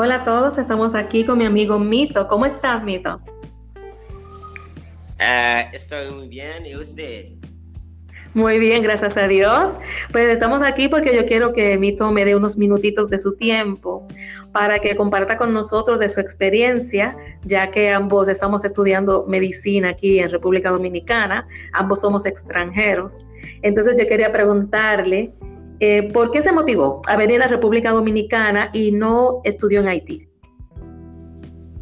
Hola a todos, estamos aquí con mi amigo Mito. ¿Cómo estás, Mito? Uh, estoy muy bien, ¿y usted? Muy bien, gracias a Dios. Pues estamos aquí porque yo quiero que Mito me dé unos minutitos de su tiempo para que comparta con nosotros de su experiencia, ya que ambos estamos estudiando medicina aquí en República Dominicana, ambos somos extranjeros. Entonces yo quería preguntarle, eh, ¿por qué se motivó a venir a República Dominicana y no estudió en Haití?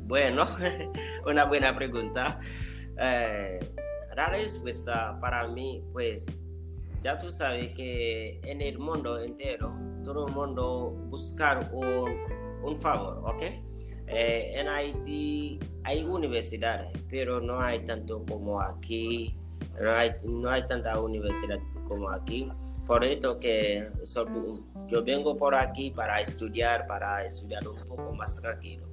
Bueno, una buena pregunta. Eh, la respuesta para mí, pues, ya tú sabes que en el mundo entero, todo el mundo buscar un, un favor, ¿ok? Eh, en Haití hay universidades, pero no hay tanto como aquí, no hay, no hay tanta universidad como aquí. Por eso que yo vengo por aquí para estudiar, para estudiar un poco más tranquilo.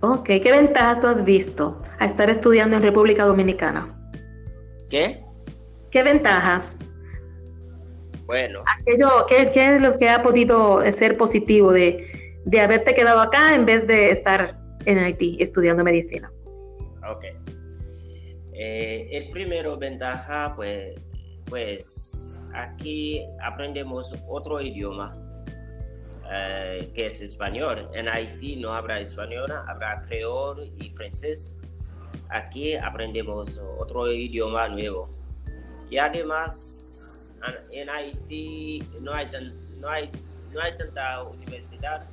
Ok, ¿qué ventajas tú has visto a estar estudiando en República Dominicana? ¿Qué? ¿Qué ventajas? Bueno. Aquello, ¿qué, ¿Qué es lo que ha podido ser positivo de, de haberte quedado acá en vez de estar en Haití estudiando medicina? Ok. Eh, el primero ventaja, pues, pues aquí aprendemos otro idioma eh, que es español. En Haití no habrá español, habrá creol y francés aquí aprendemos otro idioma nuevo. Y además, en Haití no hay, no hay, no hay tanta universidad,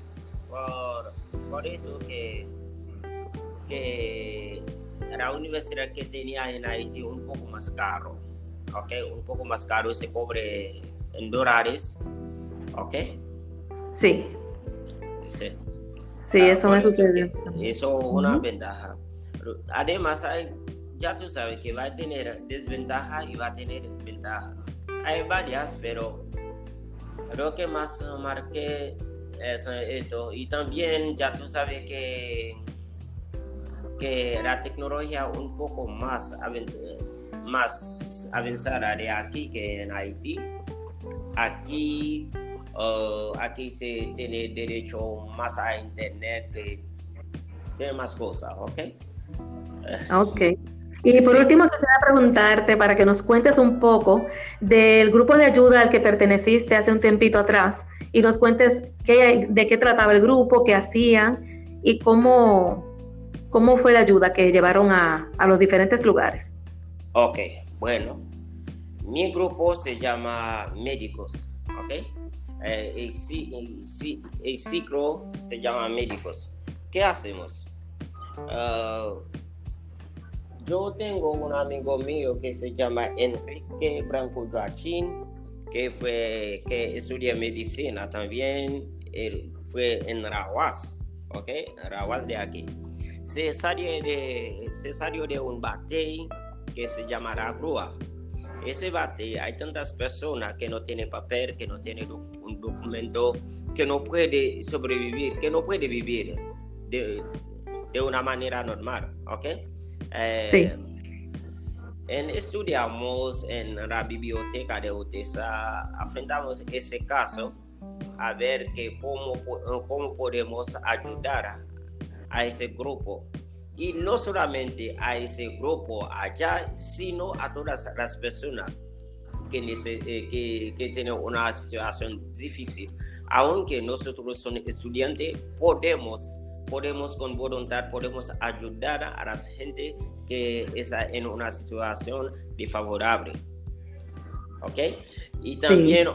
por, por eso que, que la universidad que tenía en Haití un poco más caro, ¿ok? Un poco más caro, se cobre en dólares, ¿ok? Sí. Sí. Sí, ah, eso me sucedió. Eso es una ventaja. Además, hay, ya tú sabes que va a tener desventajas y va a tener ventajas. Hay varias, pero lo que más marqué es esto. Y también ya tú sabes que, que la tecnología un poco más, más avanzada de aquí que en Haití. Aquí, uh, aquí se tiene derecho más a internet, que tiene más cosas, ¿ok? Ok. Y por último, quisiera preguntarte para que nos cuentes un poco del grupo de ayuda al que perteneciste hace un tiempito atrás y nos cuentes qué, de qué trataba el grupo, qué hacían y cómo, cómo fue la ayuda que llevaron a, a los diferentes lugares. Ok, bueno, mi grupo se llama Médicos, ¿ok? Eh, el, ciclo se llama Médicos. ¿Qué hacemos? Ah, yo tengo un amigo mío que se llama Enrique Branco Joachín, que fue que estudia medicina también. Él fue en Rawas, ¿ok? Rawas de aquí. Se salió de, se salió de un bate que se llama La Grúa. Ese bate, hay tantas personas que no tienen papel, que no tienen un documento, que no puede sobrevivir, que no puede vivir de, de una manera normal, ¿ok? sí. Eh, en, estudiamos en la biblioteca de UTESA, afrontamos ese caso a ver que cómo, cómo podemos ayudar a, ese grupo. Y no solamente a ese grupo allá, sino a todas las personas que, eh, que, que tienen una situación difícil. Aunque nosotros somos estudiantes, podemos podemos con voluntad, podemos ayudar a la gente que está en una situación desfavorable. ¿Ok? Y también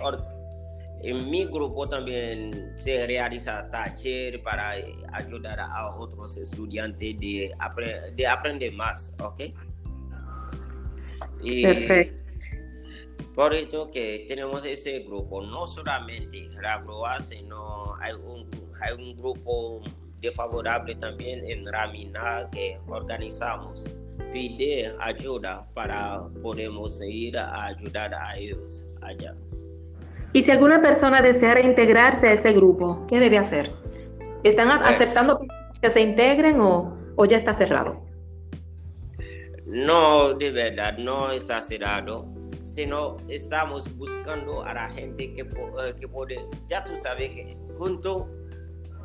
en mi grupo también se realiza taller para ayudar a otros estudiantes de, de aprender más. ¿Ok? Y Perfecto. Por eso que tenemos ese grupo, no solamente la sino hay un, hay un grupo favorable también en Ramina que organizamos. Pide ayuda para podemos ir a ayudar a ellos allá. Y si alguna persona deseara integrarse a ese grupo, ¿qué debe hacer? ¿Están aceptando que se integren o, o ya está cerrado? No, de verdad, no está cerrado sino estamos buscando a la gente que, eh, que puede, ya tú sabes que junto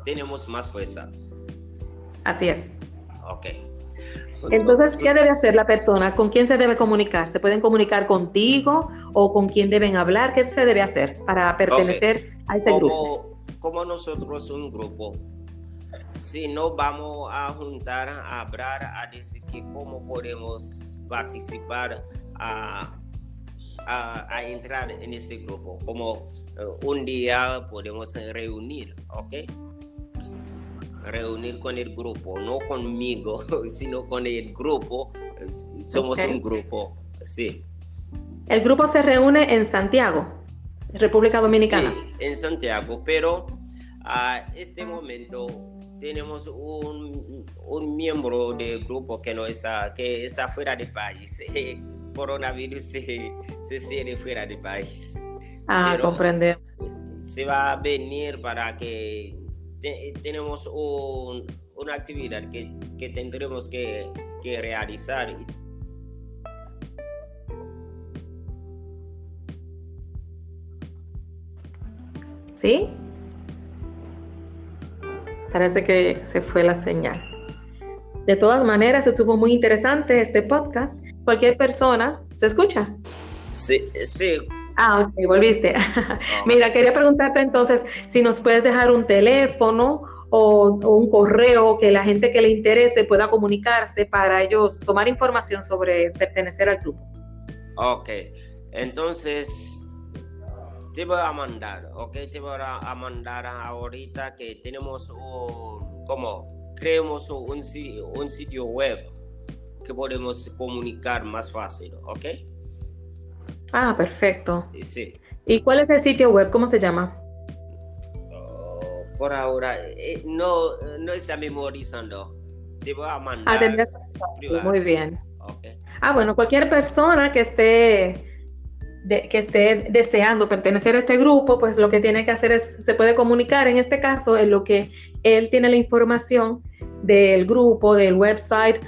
tenemos más fuerzas. Así es. Ok. Entonces, ¿qué debe hacer la persona? ¿Con quién se debe comunicar? ¿Se pueden comunicar contigo o con quién deben hablar? ¿Qué se debe hacer para pertenecer a ese grupo? Como nosotros un grupo, si no vamos a juntar, a hablar, a decir que cómo podemos participar, a, a, entrar en ese grupo, como eh, un día podemos reunir, ¿ok? Reunir con el grupo, no conmigo, sino con el grupo. Somos un grupo, sí. El grupo se reúne en Santiago, República Dominicana. Sí, en Santiago, pero a este momento tenemos un, un, miembro del grupo que no está, que está fuera del país. coronavirus se, se fuera del país. Ah, comprende. Se va a venir para que tenemos una actividad que, que tendremos que, que, realizar. ¿Sí? Parece que se fue la señal. De todas maneras, estuvo muy interesante este podcast. Cualquier persona, ¿se escucha? Sí, sí, Ah, ok, volviste. Mira, quería preguntarte entonces si nos puedes dejar un teléfono o, un correo que la gente que le interese pueda comunicarse para ellos tomar información sobre pertenecer al club. Ok, entonces te voy a mandar, ok, te voy a mandar ahorita que tenemos un, como, creemos un, un sitio web que podemos comunicar más fácil, ok. Ah, perfecto. Sí. ¿Y cuál es el sitio web? ¿Cómo se llama? Oh, por ahora, eh, no, no está memorizando. Te voy a mandar. Ah, muy bien. Ah, bueno, cualquier persona que esté, que esté deseando pertenecer a este grupo, pues lo que tiene que hacer es, se puede comunicar en este caso en lo que él tiene la información del grupo, del website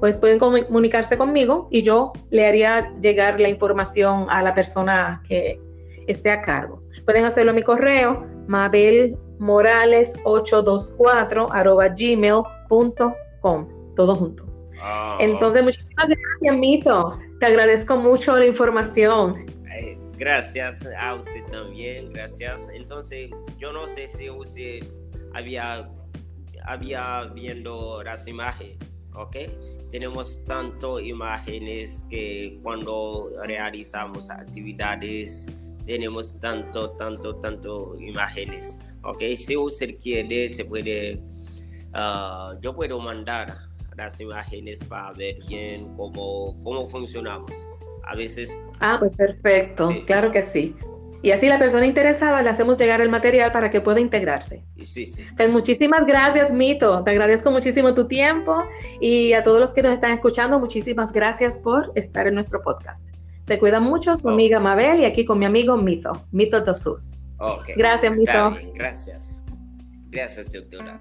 pues pueden comunicarse conmigo y yo le haría llegar la información a la persona que esté a cargo. Pueden hacerlo a mi correo, mabelmorales824 arroba gmail.com, todo junto. Ah. Entonces, muchísimas gracias, Mito. Te agradezco mucho la información. gracias a usted también, gracias. Entonces, yo no sé si usted había, había viendo las imágenes, ¿ok? tenemos tanto imágenes que cuando realizamos actividades tenemos tanto, tanto, tanto imágenes. Ok, si usted quiere, se puede, ah, yo puedo mandar las imágenes para ver bien cómo, cómo funcionamos. A veces... Ah, pues perfecto, claro que sí. Y así la persona interesada le hacemos llegar el material para que pueda integrarse. Sí, sí. Pues muchísimas gracias, Mito. Te agradezco muchísimo tu tiempo y a todos los que nos están escuchando, muchísimas gracias por estar en nuestro podcast. Se cuida mucho su amiga Mabel y aquí con mi amigo Mito, Mito Jesús. Okay. Gracias, Mito. Gracias. Gracias, doctora.